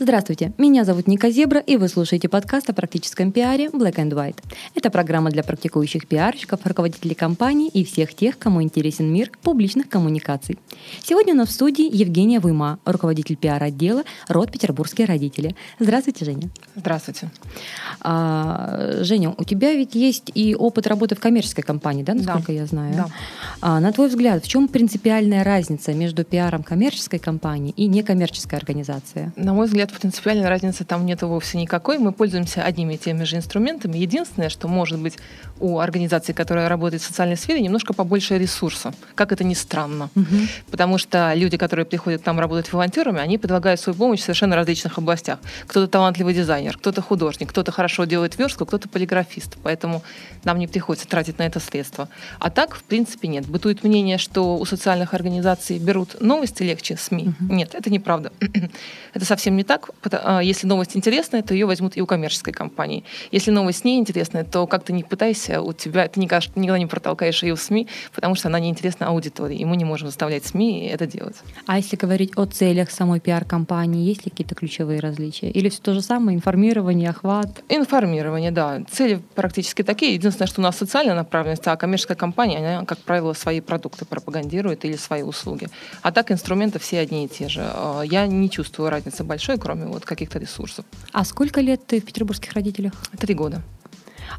Здравствуйте, меня зовут Ника Зебра, и вы слушаете подкаст о практическом пиаре Black and White. Это программа для практикующих пиарщиков, руководителей компаний и всех тех, кому интересен мир публичных коммуникаций. Сегодня у нас в студии Евгения Вуйма, руководитель пиар-отдела РОД «Петербургские родители». Здравствуйте, Женя. Здравствуйте. А, Женя, у тебя ведь есть и опыт работы в коммерческой компании, да, насколько Да. я знаю? Да. А, на твой взгляд, в чем принципиальная разница между пиаром коммерческой компании и некоммерческой организации? На мой взгляд, принципиальной разницы там нет вовсе никакой. Мы пользуемся одними и теми же инструментами. Единственное, что может быть у организации, которая работает в социальной сфере, немножко побольше ресурса. Как это ни странно. Потому что люди, которые приходят к нам работать волонтерами, они предлагают свою помощь в совершенно различных областях. Кто-то талантливый дизайнер, кто-то художник, кто-то хорошо делает верстку, кто-то полиграфист. Поэтому нам не приходится тратить на это средства. А так, в принципе, нет. Бытует мнение, что у социальных организаций берут новости легче СМИ. Нет, это неправда. это совсем не так. А, Если новость интересная, то ее возьмут и у коммерческой компании. Если новость не интересная, то как ты не пытайся, у тебя ты никогда, никогда не протолкаешь ее в СМИ, потому что она не интересна аудитории, и мы не можем заставлять СМИ это делать. А если говорить о целях самой пиар-компании, есть ли какие-то ключевые различия? Или все то же самое, информирование, охват? Информирование, да. Цели практически такие. Единственное, что у нас социальная направленность, а коммерческая компания, она, как правило, свои продукты пропагандирует или свои услуги. А так инструменты все одни и те же. Э, Я не чувствую разницы большой, кроме вот каких-то ресурсов. А сколько лет ты в петербургских родителях? Три года.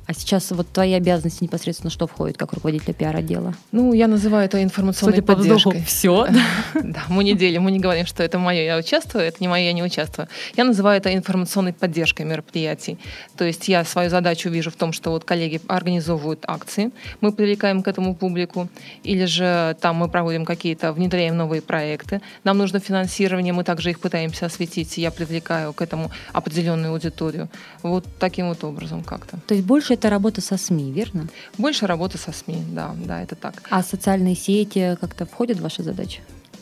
А сейчас вот твои обязанности непосредственно что входит как руководителя пиар-отдела? Ну, я называю это информационной поддержкой. все. Да, мы не делим, мы не говорим, что это мое, я участвую, это не мое, я не участвую. Я называю это информационной поддержкой мероприятий. То есть я свою задачу вижу в том, что вот коллеги организовывают акции, мы привлекаем к этому публику, или же там мы проводим какие-то, внедряем новые проекты, нам нужно финансирование, мы также их пытаемся осветить, я привлекаю к этому определенную аудиторию. Вот таким вот образом как-то. То есть больше это работа со СМИ, верно? Больше работы со СМИ, да, да, это так. А социальные сети как-то входят в ваши задачи?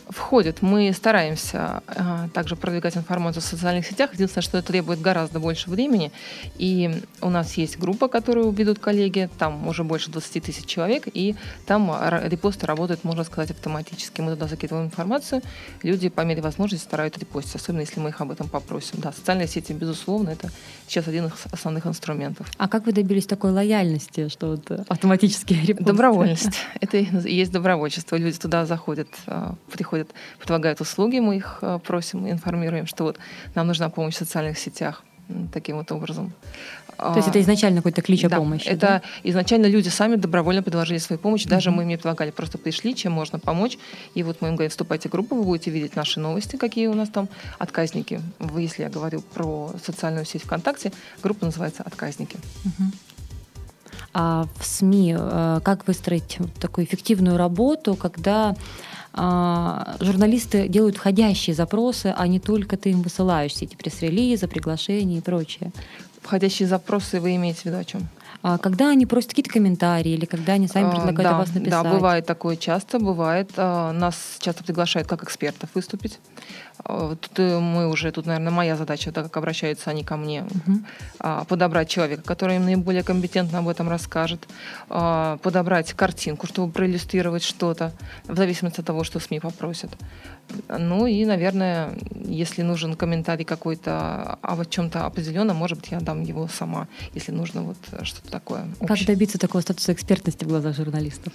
Входит. Мы стараемся а, также продвигать информацию в социальных сетях. Единственное, что это требует гораздо больше времени. И у нас есть группа, которую ведут коллеги. Там уже больше 20 тысяч человек. И там репосты работают, можно сказать, автоматически. Мы туда закидываем информацию. Люди по мере возможности стараются репостить, особенно если мы их об этом попросим. Да, социальные сети, безусловно, это сейчас один из основных инструментов. А как вы добились такой лояльности, что вот э, автоматически репосты? Добровольность. Это и есть добровольчество. Люди туда заходят, а, приходят, предлагают услуги, мы их а, просим, информируем, что вот нам нужна помощь в социальных сетях таким вот образом. То есть это изначально какой-то клич о помощи? Это да? изначально люди сами добровольно предложили свою помощь. Даже мы им не предлагали, просто пришли, чем можно помочь. И вот мы им говорим, вступайте в группу, вы будете видеть наши новости, какие у нас там отказники. Вы, если я говорю про социальную сеть ВКонтакте, группа называется «Отказники». А в СМИ э, как выстроить такую эффективную работу, когда а, журналисты делают входящие запросы, а не только ты им высылаешь все эти пресс-релизы, приглашения и прочее? Входящие запросы вы имеете в виду о чем? А когда они просят какие-то комментарии или когда они сами А, предлагают да, о вас написать? Да, бывает такое часто, бывает. А, Нас часто приглашают как экспертов выступить. А, Тут э, мы уже, тут, наверное, моя задача, так как обращаются они ко мне, а, подобрать человека, который им наиболее компетентно об этом расскажет, а, подобрать картинку, чтобы проиллюстрировать что-то, в зависимости от того, что СМИ попросят. Ну и, наверное, если нужен комментарий какой-то о чем-то определенном, может быть, я дам его сама, если нужно вот э, что-то такое. Как общее. добиться такого статуса экспертности в глазах журналистов?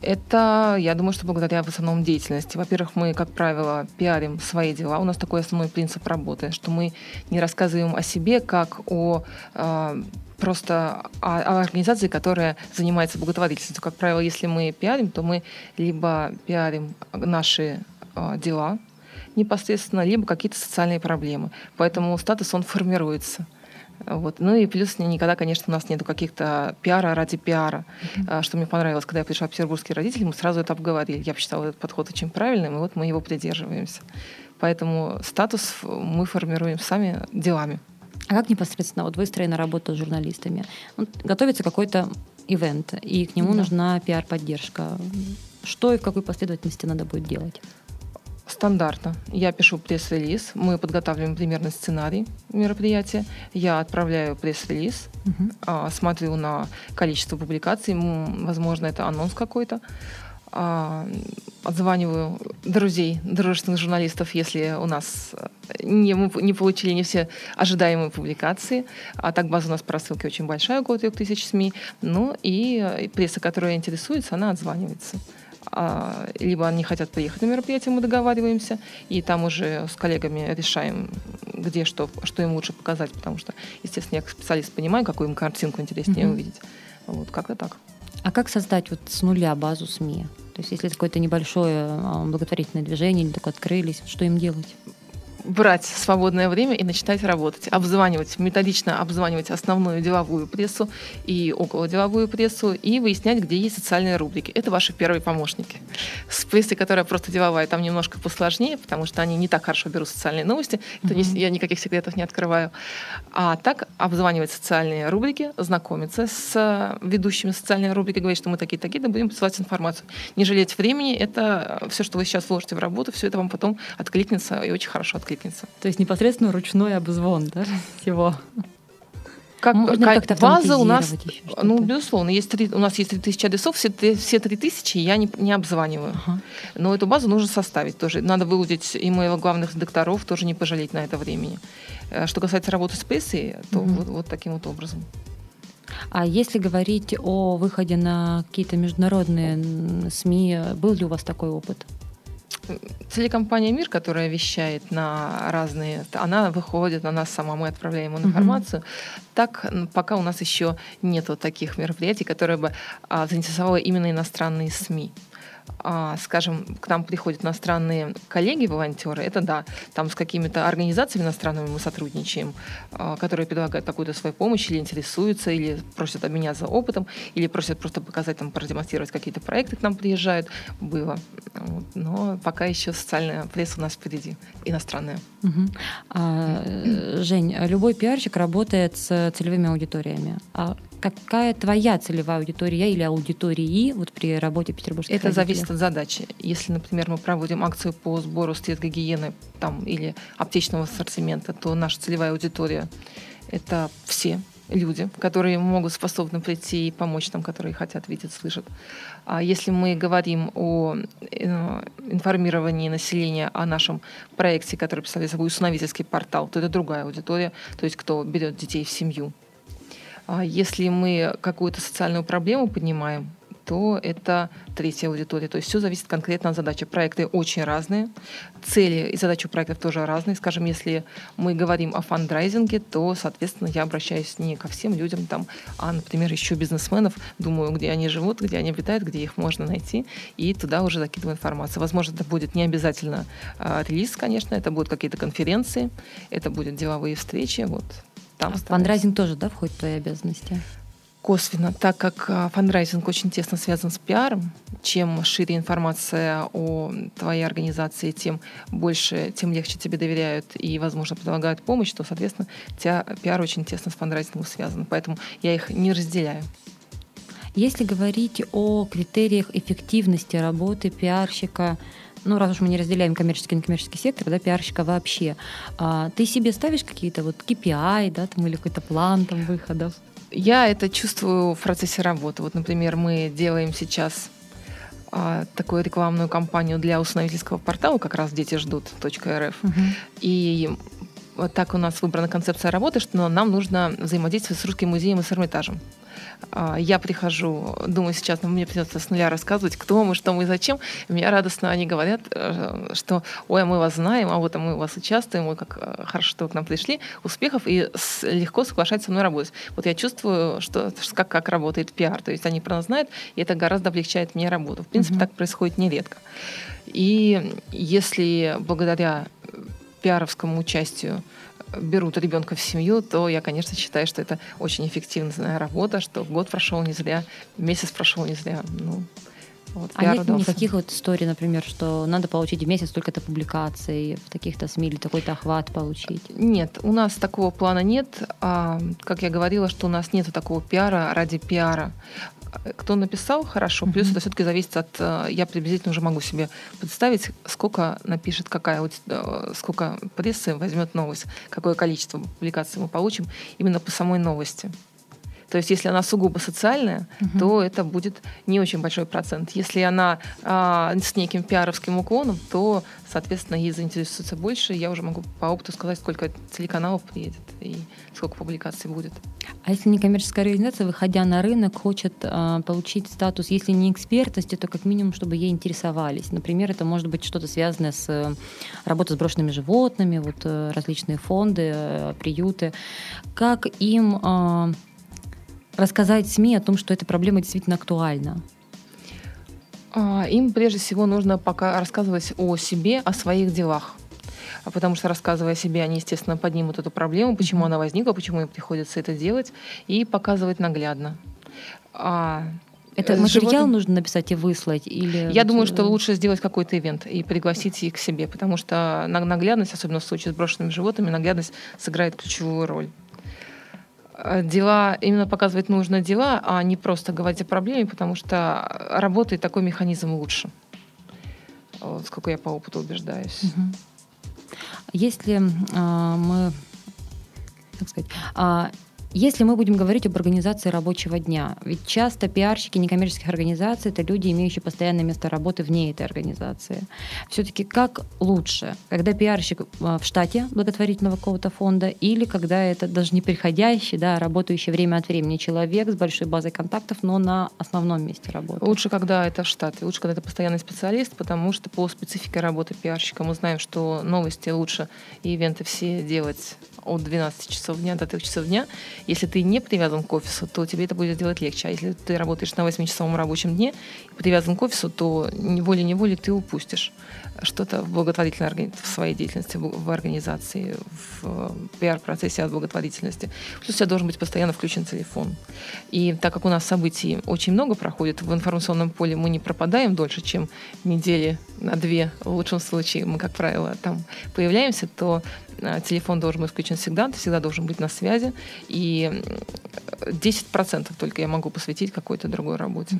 Это, я думаю, что благодаря в основном деятельности. Во-первых, мы, как правило, пиарим свои дела. У нас такой основной принцип работы, что мы не рассказываем о себе как о э, просто о, о организации, которая занимается благотворительностью. Как правило, если мы пиарим, то мы либо пиарим наши дела непосредственно, либо какие-то социальные проблемы. Поэтому статус, он формируется. Вот. Ну и плюс никогда, конечно, у нас нету каких-то пиара ради пиара. А, Что мне понравилось, когда я пришла в петербургские родители, мы сразу это обговорили. Я посчитала этот подход очень правильным, и вот мы его придерживаемся. Поэтому статус мы формируем сами делами. А как непосредственно вот выстроена работа с журналистами? Вот готовится какой-то ивент, и к нему Да. нужна пиар-поддержка. Что и в какой последовательности надо будет делать? Стандартно. Я пишу пресс-релиз, мы подготавливаем примерный сценарий мероприятия, я отправляю пресс-релиз, угу. смотрю на количество публикаций, возможно, это анонс какой-то, а, отзваниваю друзей, дружественных журналистов, если у нас э, не, мы не получили не все ожидаемые публикации. А так база у нас по рассылке очень большая, около 3000 СМИ. Ну и э, пресса, которая интересуется, она отзванивается. А, либо они хотят приехать на мероприятие, мы договариваемся, и там уже с коллегами решаем, где что, что им лучше показать, потому что, естественно, я как специалист понимаю, какую им картинку интереснее mm-hmm. увидеть. Вот как-то так. А как создать вот с нуля базу СМИ? То есть если какое-то небольшое а, благотворительное движение, они только открылись, что им делать? Брать свободное время и начинать работать, обзванивать, методично обзванивать основную деловую прессу и около деловую прессу и выяснять, где есть социальные рубрики. Это ваши первые помощники. С прессой, которая просто деловая, там немножко посложнее, потому что они не так хорошо берут социальные новости. Это mm-hmm. не, я никаких секретов не открываю. А так обзванивать социальные рубрики, знакомиться с ведущими социальной рубрики, говорить, что мы такие-такие, да будем посылать информацию. Не жалеть времени, это все, что вы сейчас вложите в работу, все это вам потом откликнется и очень хорошо откликнется откликнется. То есть непосредственно ручной обзвон да, всего. Как, Можно как база у нас, ну, безусловно, есть 3, у нас есть 3000 адресов, все, все 3000 я не, не обзваниваю. Ага. Но эту базу нужно составить тоже. Надо выудить имейл главных докторов, тоже не пожалеть на это времени. Э, что касается работы с прессой, то угу. вот, вот таким вот образом. А если говорить о выходе на какие-то международные СМИ, был ли у вас такой опыт? Телекомпания «Мир», которая вещает на разные, она выходит на нас сама, мы отправляем ему информацию. Mm-hmm. Так пока у нас еще нету таких мероприятий, которые бы а, заинтересовали именно иностранные СМИ. А, скажем, к нам приходят иностранные коллеги-волонтеры, это да, там с какими-то организациями иностранными мы сотрудничаем, а, которые предлагают какую-то свою помощь или интересуются, или просят обменяться опытом, или просят просто показать, там, продемонстрировать какие-то проекты к нам приезжают. Было. Но пока еще социальная пресса у нас впереди, иностранная. Угу. А, Жень, любой пиарщик работает с целевыми аудиториями. А какая твоя целевая аудитория или аудитории вот при работе петербургских Это зависит от задачи. Если, например, мы проводим акцию по сбору средств гигиены там, или аптечного ассортимента, то наша целевая аудитория — это все люди, которые могут способны прийти и помочь нам, которые хотят видеть, слышат. А если мы говорим о э, информировании населения о нашем проекте, который представляет собой усыновительский портал, то это другая аудитория, то есть кто берет детей в семью. А если мы какую-то социальную проблему поднимаем, то это третья аудитория. То есть все зависит конкретно от задачи. Проекты очень разные, цели и задачи проектов тоже разные. Скажем, если мы говорим о фандрайзинге, то, соответственно, я обращаюсь не ко всем людям, там, а, например, еще бизнесменов, думаю, где они живут, где они обитают, где их можно найти, и туда уже закидываю информацию. Возможно, это будет не обязательно э, релиз, конечно, это будут какие-то конференции, это будут деловые встречи, вот. Там а фандрайзинг тоже, да, входит в твои обязанности? косвенно, так как а, фандрайзинг очень тесно связан с пиаром. Чем шире информация о твоей организации, тем больше, тем легче тебе доверяют и, возможно, предлагают помощь, то, соответственно, тебя пиар очень тесно с фандрайзингом связан. Поэтому я их не разделяю. Если говорить о критериях эффективности работы пиарщика, ну, раз уж мы не разделяем коммерческий и некоммерческий сектор, да, пиарщика вообще, а, ты себе ставишь какие-то вот KPI, да, там, или какой-то план там выходов? Я это чувствую в процессе работы. Вот, например, мы делаем сейчас а, такую рекламную кампанию для установительского портала, как раз «Дети ждут. .рф». Угу. И вот так у нас выбрана концепция работы, что нам нужно взаимодействовать с Русским музеем и с Эрмитажем. А, я прихожу, думаю, сейчас ну, мне придется с нуля рассказывать, кто мы, что мы, зачем. И меня радостно они говорят, э, что ой, а мы вас знаем, а вот а мы у вас участвуем, ой, как э, хорошо, что вы к нам пришли, успехов, и легко соглашать со мной работать. Вот я чувствую, что как, как работает пиар, то есть они про нас знают, и это гораздо облегчает мне работу. В принципе, mm-hmm. так происходит нередко. И если благодаря пиаровскому участию берут ребенка в семью, то я, конечно, считаю, что это очень эффективная работа, что год прошел не зря, месяц прошел не зря. Ну, вот, а нет никаких вот историй, например, что надо получить в месяц столько-то публикаций в таких-то СМИ или такой-то охват получить? Нет, у нас такого плана нет. А, как я говорила, что у нас нет такого пиара ради пиара. Кто написал, хорошо. Плюс это все-таки зависит от... Э, я приблизительно уже могу себе представить, сколько напишет, какая, э, сколько прессы возьмет новость, какое количество публикаций мы получим именно по самой новости. То есть, если она сугубо социальная, угу. то это будет не очень большой процент. Если она а, с неким пиаровским уклоном, то, соответственно, ей заинтересуется больше. Я уже могу по опыту сказать, сколько телеканалов приедет и сколько публикаций будет. А если некоммерческая организация, выходя на рынок, хочет а, получить статус, если не экспертности, то как минимум, чтобы ей интересовались. Например, это может быть что-то связанное с э, работой с брошенными животными, вот э, различные фонды, э, приюты. Как им а, рассказать СМИ о том, что эта проблема действительно актуальна? А, им прежде всего нужно пока рассказывать о себе, о своих делах. А потому что, рассказывая о себе, они, естественно, поднимут эту проблему, почему она возникла, почему им приходится это делать, и показывать наглядно. А это материал животным... нужно написать и выслать? Или Я думаю, что лучше сделать какой-то ивент и пригласить их к себе, потому что наглядность, особенно в случае с брошенными животными, наглядность сыграет ключевую роль. Э, дела, именно показывать нужно дела, а не просто говорить о проблеме, потому что работает такой механизм лучше. Вот, сколько я по опыту убеждаюсь. Угу. Если э, мы, как сказать, э, если мы будем говорить об организации рабочего дня, ведь часто пиарщики некоммерческих организаций это люди, имеющие постоянное место работы вне этой организации. Все-таки как лучше, когда пиарщик а, в штате благотворительного какого-то фонда или когда это даже не приходящий, да, работающий время от времени человек с большой базой контактов, но на основном месте работы? Лучше, когда это в штате, лучше, когда это постоянный специалист, потому что по специфике работы пиарщика мы знаем, что новости лучше и ивенты все делать от 12 часов дня до 3 часов дня. Если ты не привязан к офису, то тебе это будет делать легче. А если ты работаешь на 8-часовом рабочем дне и привязан к офису, то волей-неволей ты упустишь что-то в благотворительной в своей деятельности, в организации, в пиар-процессе от благотворительности. Плюс у тебя должен быть постоянно включен телефон. И так как у нас событий очень много проходит, в информационном поле мы не пропадаем дольше, чем недели на две, в лучшем случае мы, как правило, там появляемся, то телефон должен быть включен всегда, ты всегда должен быть на связи, и 10% только я могу посвятить какой-то другой работе.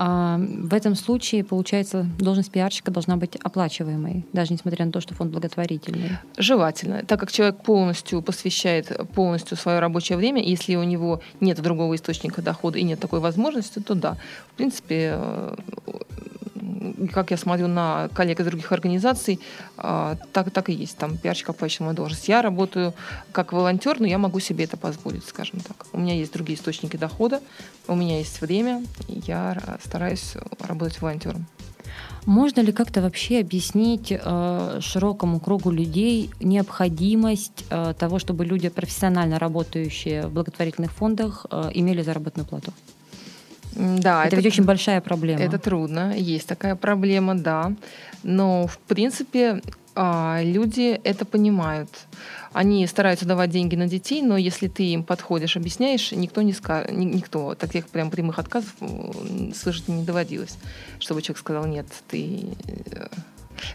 А в этом случае, получается, должность пиарщика должна быть оплачиваемой, даже несмотря на то, что фонд благотворительный. Желательно, так как человек полностью посвящает полностью свое рабочее время, если у него нет другого источника дохода и нет такой возможности, то да, в принципе, э, как я смотрю на коллег из других организаций, а, так, так и есть. Там пиарщик оплачиваемая должность. Я работаю как волонтер, но я могу себе это позволить, скажем так. У меня есть другие источники дохода, у меня есть время, я стараюсь работать волонтером. Можно ли как-то вообще объяснить э, широкому кругу людей необходимость э, того, чтобы люди, профессионально работающие в благотворительных фондах, э, имели заработную плату? Да, это, это ведь очень большая проблема. Это трудно, есть такая проблема, да. Но, в принципе, а, люди это понимают. Они стараются давать деньги на детей, но если ты им подходишь, объясняешь, никто не скажет, никто таких прям прямых отказов слышать не доводилось, чтобы человек сказал, нет, ты э,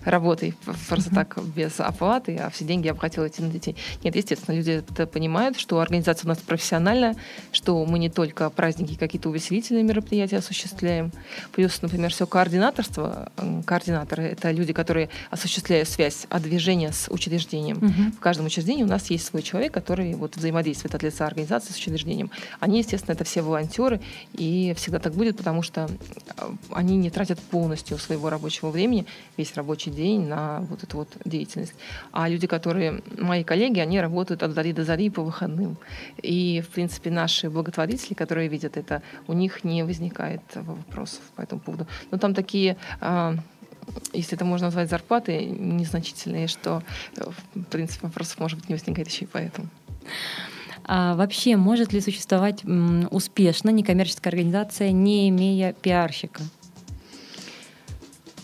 работой просто mm-hmm. так без оплаты, а все деньги я бы хотела идти на детей. Нет, естественно, люди это понимают, что организация у нас профессиональная, что мы не только праздники, какие-то увеселительные мероприятия осуществляем. Плюс, например, все координаторство. Координаторы — это люди, которые осуществляют связь от движения с учреждением. Mm-hmm. В каждом учреждении у нас есть свой человек, который вот взаимодействует от лица организации с учреждением. Они, естественно, это все волонтеры, и всегда так будет, потому что э, они не тратят полностью своего рабочего времени, весь рабочий рабочий день на вот эту вот деятельность. А люди, которые, мои коллеги, они работают от зари до зари по выходным. И, в принципе, наши благотворители, которые видят это, у них не возникает вопросов по этому поводу. Но там такие а, если это можно назвать зарплаты, незначительные, что, в принципе, вопросов, может быть, не возникает еще и поэтому. А вообще, может ли существовать успешно некоммерческая организация, не имея пиарщика?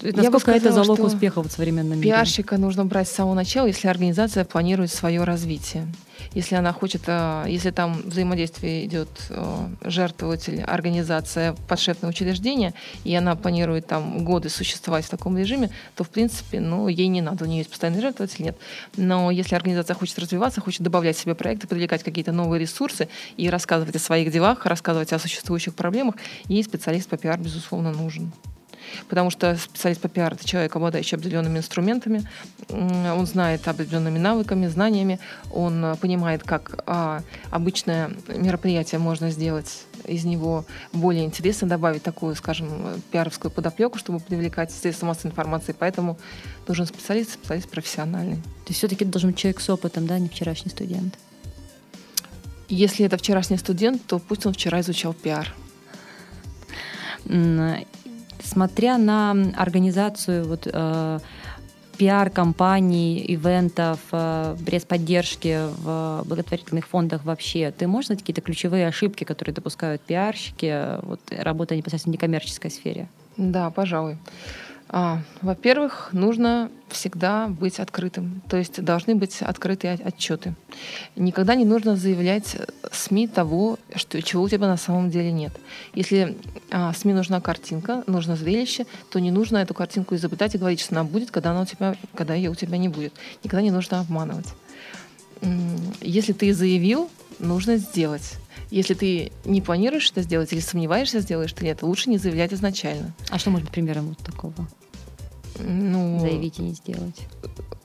Насколько это залог успеха в современном мире? Пиарщика нужно брать с самого начала, если организация планирует свое развитие. Если она хочет, э, если там взаимодействие идет э, жертвователь, организация, подшефное учреждение, и она планирует там годы существовать в таком режиме, то, в принципе, ну, ей не надо, у нее есть постоянный жертвователь, нет. Но если организация хочет развиваться, хочет добавлять себе проекты, привлекать какие-то новые ресурсы и рассказывать о своих делах, рассказывать о существующих проблемах, ей специалист по пиар, безусловно, нужен потому что специалист по пиар — это человек, обладающий определенными инструментами, он знает определенными навыками, знаниями, он э, понимает, как а, обычное мероприятие можно сделать из него более интересно, добавить такую, скажем, пиаровскую подоплеку, чтобы привлекать средства массовой информации. Поэтому нужен специалист, специалист профессиональный. То есть все-таки должен быть человек с опытом, да, не вчерашний студент? Если это вчерашний студент, то пусть он вчера изучал пиар смотря на организацию вот, э, пиар-компаний, ивентов, э, пресс-поддержки в благотворительных фондах вообще, ты можешь знать какие-то ключевые ошибки, которые допускают пиарщики, вот, работая непосредственно в некоммерческой сфере? Да, пожалуй. А, во-первых, нужно всегда быть открытым, то есть должны быть открытые отчеты. Никогда не нужно заявлять СМИ того, что, чего у тебя на самом деле нет. Если а, СМИ нужна картинка, нужно зрелище, то не нужно эту картинку изобретать и говорить, что она будет, когда, она у тебя, когда ее у тебя не будет. Никогда не нужно обманывать. Если ты заявил, нужно сделать. Если ты не планируешь это сделать или сомневаешься, сделаешь ты нет, лучше не заявлять изначально. А что может быть примером вот такого? Ну, заявить и не сделать?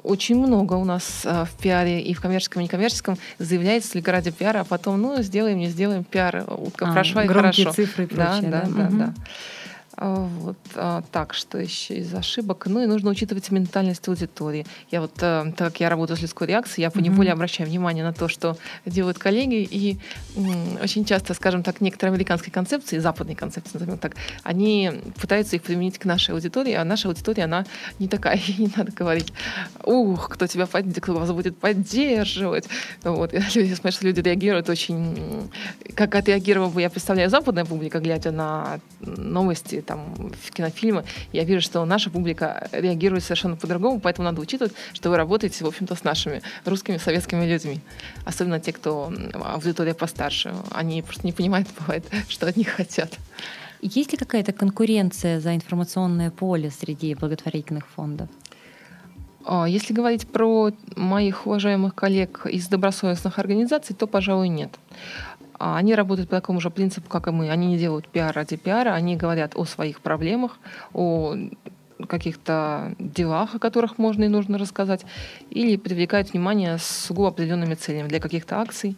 Очень много у нас а, в пиаре и в коммерческом, и некоммерческом заявляется только ради пиара, а потом, ну, сделаем, не сделаем пиар, утка а, прошла и хорошо. цифры и прочее, да? Да, да, угу. да. Вот а, так, что еще из ошибок? Ну и нужно учитывать ментальность аудитории. Я вот, а, так как я работаю с людской реакцией, я поневоле mm-hmm. обращаю внимание на то, что делают коллеги, и очень часто, скажем так, некоторые американские концепции, западные концепции, назовем так, они пытаются их применить к нашей аудитории, а наша аудитория, она не такая, не надо говорить, ух, кто тебя под... кто вас будет поддерживать. Вот. И люди, смотришь, люди реагируют очень... Как отреагировала бы, я представляю, западная публика, глядя на новости, там, в кинофильмы, я вижу, что наша публика реагирует совершенно по-другому, поэтому надо учитывать, что вы работаете, в общем-то, с нашими русскими советскими людьми. Особенно те, кто аудитория постарше. Они просто не понимают, бывает, что от них хотят. Есть ли какая-то конкуренция за информационное поле среди благотворительных фондов? А, если говорить про моих уважаемых коллег из добросовестных организаций, то, пожалуй, нет. А они работают по такому же принципу, как и мы. Они не делают пиар ради пиара, они говорят о своих проблемах, о каких-то делах, о которых можно и нужно рассказать, или привлекают внимание с сугубо определенными целями для каких-то акций.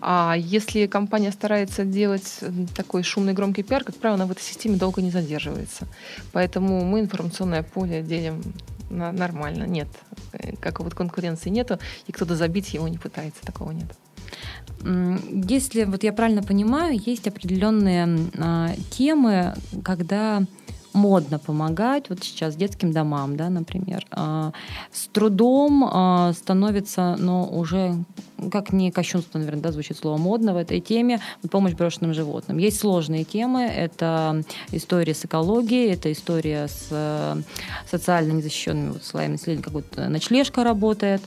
А если компания старается делать такой шумный громкий пиар, как правило, она в этой системе долго не задерживается. Поэтому мы информационное поле делим нормально. Нет, как вот конкуренции нету, и кто-то забить его не пытается, такого нет. Если вот я правильно понимаю, есть определенные а, темы, когда модно помогать, вот сейчас детским домам, да, например, а, с трудом а, становится, но уже как не кощунство, наверное, да, звучит слово модно в этой теме, вот помощь брошенным животным. Есть сложные темы, это история с экологией, это история с э, социально незащищенными вот, слоями населения, как вот ночлежка работает.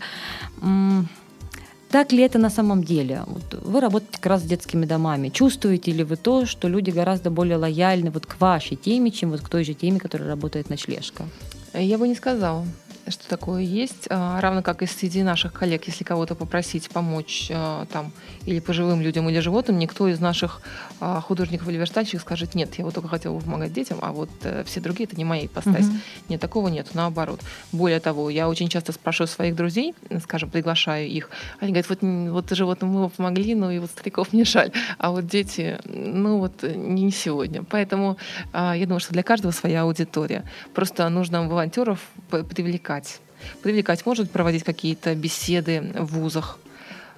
Так ли это на самом деле? Вот вы работаете как раз с детскими домами. Чувствуете ли вы то, что люди гораздо более лояльны вот к вашей теме, чем вот к той же теме, которая работает ночлежка? Я бы не сказала что такое есть, а, равно как и среди наших коллег, если кого-то попросить помочь а, там или пожилым людям, или животным, никто из наших а, художников или верстальщиков скажет, нет, я вот только хотел бы помогать детям, а вот э, все другие это не моя ипостась. Угу. Нет, такого нет, наоборот. Более того, я очень часто спрашиваю своих друзей, скажем, приглашаю их, они говорят, вот, вот животным мы помогли, но и вот стариков не жаль, а вот дети, ну вот не сегодня. Поэтому я думаю, что для каждого своя аудитория. Просто нужно волонтеров привлекать привлекать. Привлекать может проводить какие-то беседы в вузах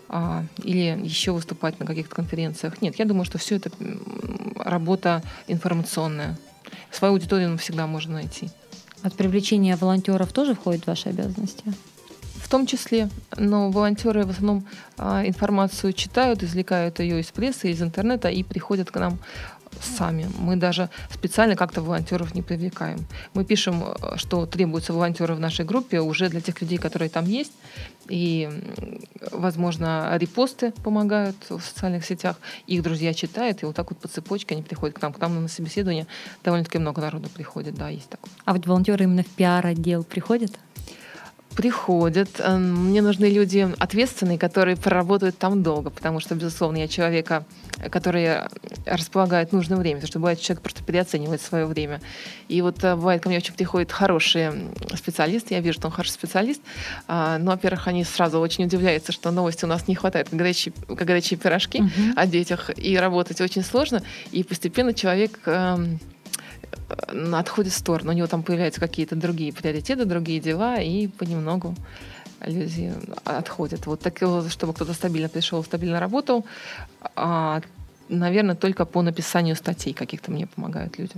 а, или еще выступать на каких-то конференциях. Нет, я думаю, что все это работа информационная. Свою аудиторию всегда можно найти. От привлечения волонтеров тоже входит в ваши обязанности? В том числе, но волонтеры в основном а, информацию читают, извлекают ее из прессы, из интернета и приходят к нам сами. Мы даже специально как-то волонтеров не привлекаем. Мы пишем, э, что требуются волонтеры в нашей группе уже для тех людей, которые там есть. И, возможно, репосты помогают в социальных сетях. Их друзья читают, и вот так вот по цепочке они приходят к нам. К нам на собеседование довольно-таки много народу приходит, да, есть такое. А вот волонтеры именно в пиар-отдел приходят? Приходят. Эм, мне нужны люди ответственные, которые проработают там долго, потому что, безусловно, я человека, который располагает нужным временем, потому что бывает, человек просто переоценивает свое время. И вот э, бывает, ко мне очень приходят хорошие специалисты, я вижу, что он хороший специалист, а, но, во-первых, они сразу очень удивляются, что новости у нас не хватает, как горячие, как горячие пирожки uh-huh. о детях, и работать очень сложно, и постепенно человек эм, отходит в сторону. У него там появляются какие-то другие приоритеты, другие дела, и понемногу люди отходят. Вот так, чтобы кто-то стабильно пришел, стабильно работал, а, наверное, только по написанию статей каких-то мне помогают люди.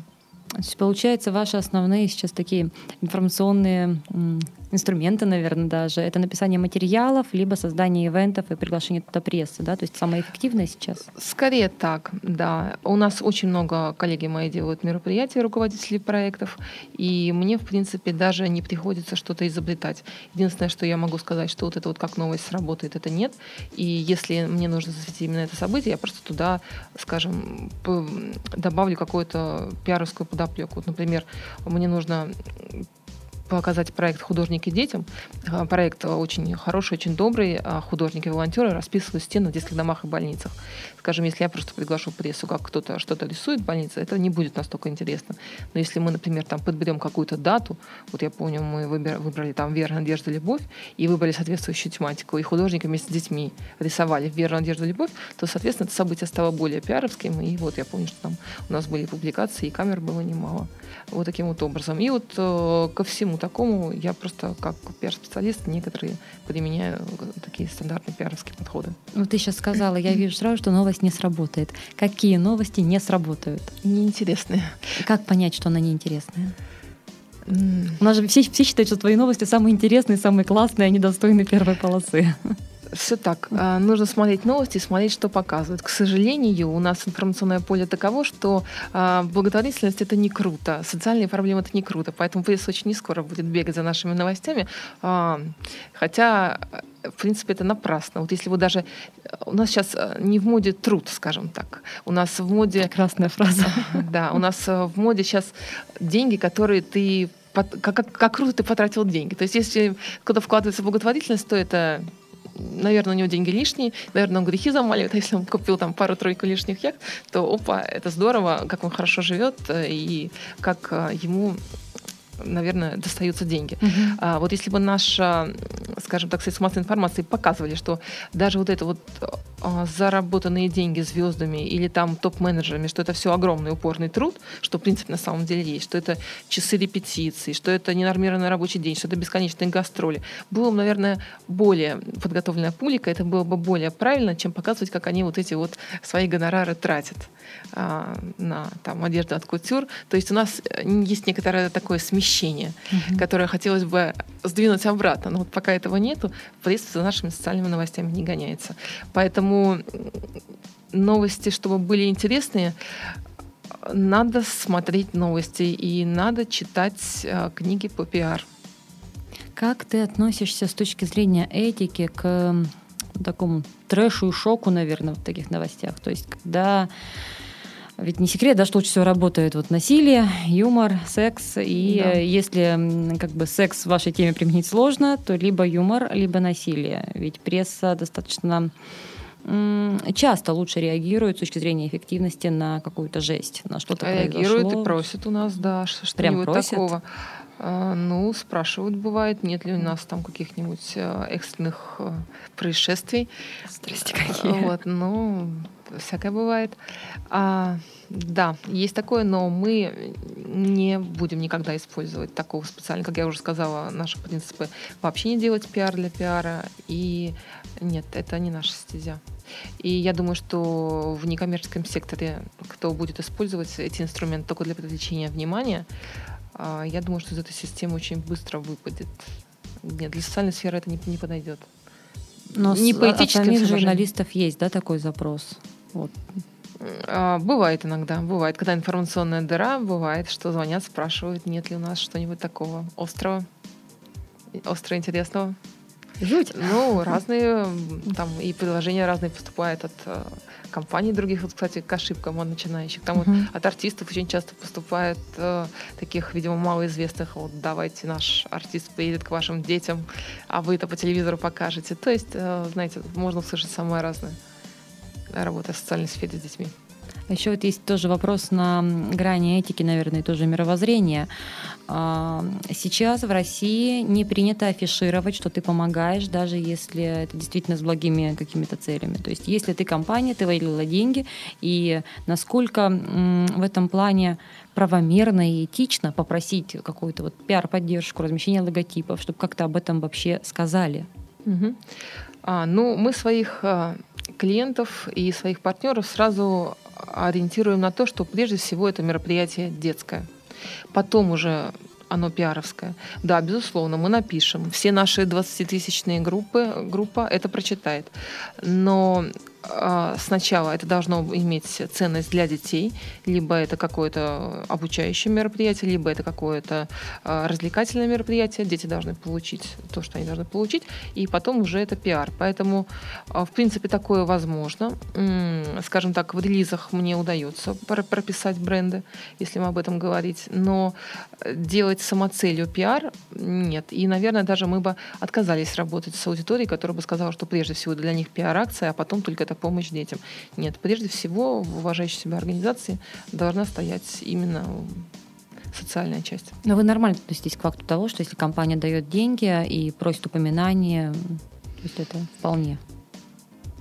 То есть, получается, ваши основные сейчас такие информационные инструменты, наверное, даже, это написание материалов, либо создание ивентов и приглашение туда прессы, да, то есть самое эффективное сейчас? Скорее так, да. У нас очень много коллеги мои делают мероприятия, руководители проектов, и мне, в принципе, даже не приходится что-то изобретать. Единственное, что я могу сказать, что вот это вот как новость сработает, это нет. И если мне нужно засветить именно это событие, я просто туда, скажем, добавлю какую-то пиаровскую подоплеку. Вот, например, мне нужно показать проект «Художники детям». А, проект очень хороший, очень добрый. А, художники и волонтеры расписывают стены в детских домах и больницах. Скажем, если я просто приглашу прессу, как кто-то что-то рисует в больнице, это не будет настолько интересно. Но если мы, например, там подберем какую-то дату, вот я помню, мы выбрали там «Вера, надежда, любовь» и выбрали соответствующую тематику, и художники вместе с детьми рисовали «Вера, надежда, любовь», то, соответственно, это событие стало более пиаровским, и вот я помню, что там у нас были публикации, и камер было немало. Вот таким вот образом. И вот э, ко всему такому я просто как пиар-специалист некоторые применяю такие стандартные пиаровские подходы. Ну, ты сейчас сказала, я вижу сразу, что новость не сработает. Какие новости не сработают? Неинтересные. Как понять, что она неинтересная? У нас же все, все считают, что твои новости самые интересные, самые классные, они достойны первой полосы. Все так. А, нужно смотреть новости, смотреть, что показывают. К сожалению, у нас информационное поле таково, что а, благотворительность это не круто, социальные проблемы это не круто, поэтому пресса очень не скоро будет бегать за нашими новостями. А, хотя в принципе, это напрасно. Вот если вы даже... У нас сейчас не в моде труд, скажем так. У нас в моде... Прекрасная фраза. Да, у нас в моде сейчас деньги, которые ты как, как, как круто ты потратил деньги. То есть, если кто-то вкладывается в благотворительность, то это наверное, у него деньги лишние, наверное, он грехи замаливает. А если он купил там пару-тройку лишних яхт, то опа, это здорово, как он хорошо живет э, и как э, ему наверное, достаются деньги. Uh-huh. А, вот если бы наша, скажем так, средства массовой информации показывали, что даже вот это вот заработанные деньги звездами или там топ-менеджерами, что это все огромный упорный труд, что в принципе на самом деле есть, что это часы репетиции, что это ненормированный рабочий день, что это бесконечные гастроли. Было бы, наверное, более подготовленная публика, это было бы более правильно, чем показывать, как они вот эти вот свои гонорары тратят а, на там, одежду от кутюр. То есть у нас э, есть некоторое такое смещение, угу. которое хотелось бы сдвинуть обратно. Но вот пока этого нету, пресса за нашими социальными новостями не гоняется. Поэтому новости, чтобы были интересные, надо смотреть новости и надо читать э, книги по пиар. Как ты относишься с точки зрения этики к такому трэшу и шоку, наверное, в таких новостях? То есть, когда ведь не секрет, да, что лучше всего работает вот насилие, юмор, секс. И да. если как бы секс в вашей теме применить сложно, то либо юмор, либо насилие. Ведь пресса достаточно часто лучше реагирует с точки зрения эффективности на какую-то жесть, на что-то Реагирует и просит у нас, да, что-нибудь такого. А, ну, спрашивают, бывает, нет ли у нас там каких-нибудь э, экстренных э, происшествий. Здрасте, какие. Вот, ну, всякое бывает. А, да, есть такое, но мы не будем никогда использовать такого специально, как я уже сказала, наши принципы вообще не делать пиар для пиара. И нет, это не наша стезя. И я думаю, что в некоммерческом секторе, кто будет использовать эти инструменты только для привлечения внимания, а, я думаю, что из этой системы очень быстро выпадет. Нет, для социальной сферы это не, не подойдет. Но не с, по этическим от самих журналистов есть, да, такой запрос? Вот. А, бывает иногда, бывает, когда информационная дыра, бывает, что звонят, спрашивают, нет ли у нас что-нибудь такого острого, остро интересного. Жуть. Ну, разные, там и предложения разные поступают от э, компаний других. Вот, кстати, к ошибкам от начинающих. Там uh-huh. вот от артистов очень часто поступает э, таких, видимо, малоизвестных. Вот давайте наш артист приедет к вашим детям, а вы это по телевизору покажете. То есть, э, знаете, можно услышать самое разное. Работа в социальной сфере с детьми. Еще вот есть тоже вопрос на грани этики, наверное, и тоже мировоззрения. А, сейчас в России не принято афишировать, что ты помогаешь, даже если это действительно с благими какими-то целями. То есть если ты компания, ты выделила деньги, и насколько в этом плане правомерно и этично попросить какую-то вот пиар-поддержку, размещение логотипов, чтобы как-то об этом вообще сказали? Угу. А, ну, мы своих а, клиентов и своих партнеров сразу ориентируем на то, что прежде всего это мероприятие детское. Потом уже оно пиаровское. Да, безусловно, мы напишем. Все наши 20-тысячные группы, группа это прочитает. Но сначала это должно иметь ценность для детей, либо это какое-то обучающее мероприятие, либо это какое-то а, развлекательное мероприятие. Дети должны получить то, что они должны получить, и потом уже это пиар. Поэтому, а, в принципе, такое возможно. Скажем так, в релизах мне удается прописать бренды, если мы об этом говорить, но делать самоцелью пиар нет. И, наверное, даже мы бы отказались работать с аудиторией, которая бы сказала, что прежде всего для них пиар-акция, а потом только это это помощь детям. Нет, прежде всего в уважающей себя организации должна стоять именно социальная часть. Но вы нормально относитесь к факту того, что если компания дает деньги и просит упоминания, то есть это вполне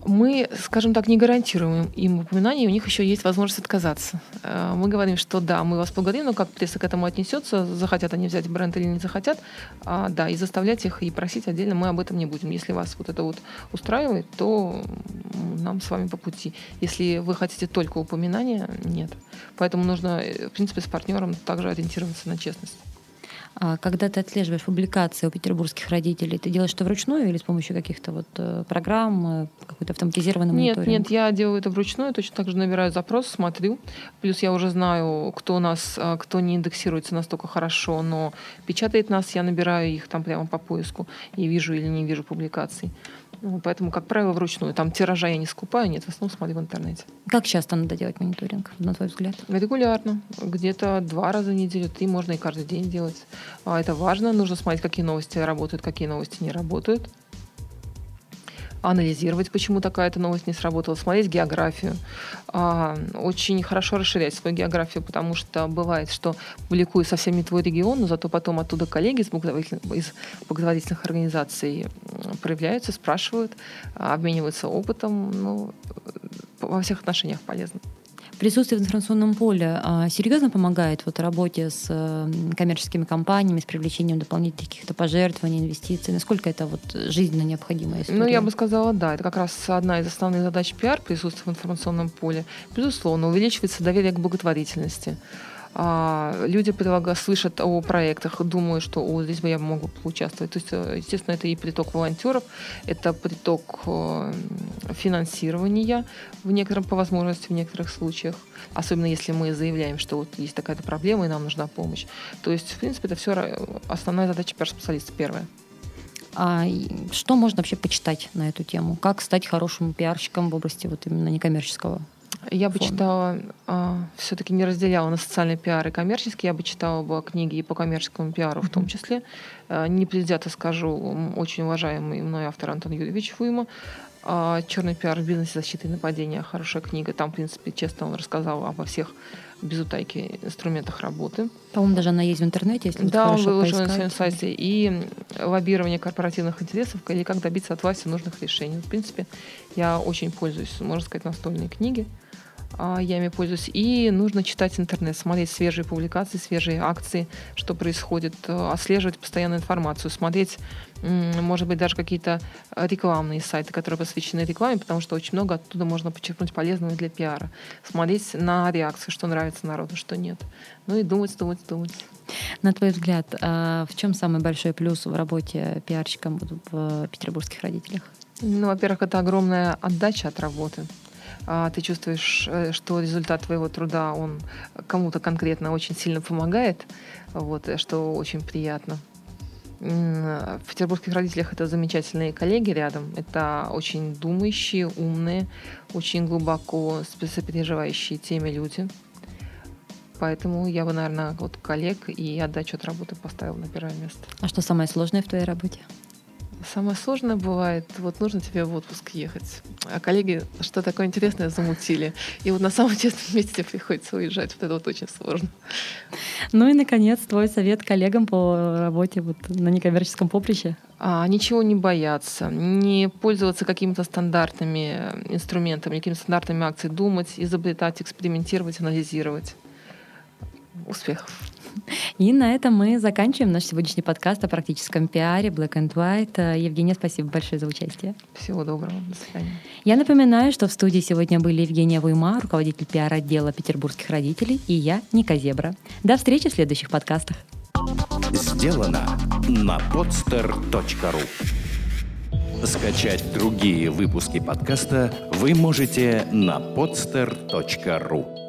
мы, скажем так, не гарантируем им упоминания, у них еще есть возможность отказаться. Э, мы говорим, что да, мы вас благодарим, но как пресса к этому отнесется, захотят они взять бренд или не захотят, а, да, и заставлять их и просить отдельно мы об этом не будем. Если вас вот это вот устраивает, то нам с вами по пути. Если вы хотите только упоминания, нет. Поэтому нужно, э, в принципе, с партнером также ориентироваться на честность. А когда ты отслеживаешь публикации у петербургских родителей, ты делаешь это вручную или с помощью каких-то вот э, программ, э, какой-то автоматизированный нет, мониторинг? Нет, я делаю это вручную, точно так же набираю запрос, смотрю. Плюс я уже знаю, кто у нас, э, кто не индексируется настолько хорошо, но печатает нас, я набираю их там прямо по поиску и вижу или не вижу публикаций. Ну, поэтому, как правило, вручную. Там тиража я не скупаю, нет, в основном смотрю в интернете. Как часто надо делать мониторинг, на твой взгляд? Регулярно. Где-то два раза в неделю, три можно и каждый день делать. А это важно. Нужно смотреть, какие новости работают, какие новости не работают анализировать, почему такая-то новость не сработала, смотреть географию. А, очень хорошо расширять свою географию, потому что бывает, что публикую совсем не твой регион, но зато потом оттуда коллеги из благотворительных, из благотворительных организаций проявляются, спрашивают, обмениваются опытом. Ну, во всех отношениях полезно присутствие в информационном поле а, серьезно помогает вот работе с э, коммерческими компаниями, с привлечением дополнительных каких-то пожертвований, инвестиций? Насколько это вот жизненно необходимая история? Ну, я бы сказала, да. Это как раз одна из основных задач пиар, присутствие в информационном поле. Безусловно, увеличивается доверие к благотворительности. А, люди слышат о проектах, думают, что о, здесь бы я могу поучаствовать. То есть, э, естественно, это и приток волонтеров, это приток э, финансирования в некотором, по возможности в некоторых случаях. Особенно если мы заявляем, что вот есть такая-то проблема и нам нужна помощь. То есть, в принципе, это все основная задача пиар-специалиста первая. А что можно вообще почитать на эту тему? Как стать хорошим пиарщиком в области вот именно некоммерческого я бы читала, а, все-таки не разделяла на социальный пиар и коммерческий, я бы читала бы книги и по коммерческому пиару в том числе. А, Непредвзято скажу, очень уважаемый мной автор Антон Юрьевич Фуйма. А, Черный пиар в бизнесе защиты и нападения. Хорошая книга. Там, в принципе, честно он рассказал обо всех без утайки инструментах работы. По-моему, даже она есть в интернете, если Да, он выложил на своем сайте. И лоббирование корпоративных интересов или как добиться от власти нужных решений. В принципе, я очень пользуюсь, можно сказать, настольные книги. А, я ими пользуюсь. И нужно читать интернет, смотреть свежие публикации, свежие акции, что происходит, э, отслеживать постоянно информацию, смотреть, может быть, даже какие-то рекламные сайты, которые посвящены рекламе, потому что очень много оттуда можно почерпнуть полезного для пиара. Смотреть на реакцию, что нравится народу, что нет. Ну и думать, думать, думать. На твой взгляд, а в чем самый большой плюс в работе пиарщиком в петербургских родителях? Ну, во-первых, это огромная отдача от работы ты чувствуешь, э, что результат твоего труда, он кому-то конкретно очень сильно помогает, вот, э, что очень приятно. В петербургских родителях это замечательные коллеги рядом. Это очень думающие, умные, очень глубоко сопереживающие теме люди. Поэтому я бы, наверное, вот коллег и отдачу от работы поставила на первое место. А что самое сложное в твоей работе? Самое сложное бывает, вот нужно тебе в отпуск ехать, а коллеги что такое интересное замутили. И вот на самом честном месте приходится уезжать. Вот это вот очень сложно. Ну и, наконец, твой совет коллегам по работе вот на некоммерческом поприще? А, ничего не бояться, не пользоваться какими-то стандартными инструментами, какими-то стандартными акциями, думать, изобретать, экспериментировать, анализировать. Успехов! И на этом мы заканчиваем наш сегодняшний подкаст о практическом пиаре Black and White. Евгения, спасибо большое за участие. Всего доброго. До свидания. Я напоминаю, что в студии сегодня были Евгения Вуйма, руководитель пиар-отдела петербургских родителей, и я, Ника Зебра. До встречи в следующих подкастах. Сделано на podster.ru Скачать другие выпуски подкаста вы можете на podster.ru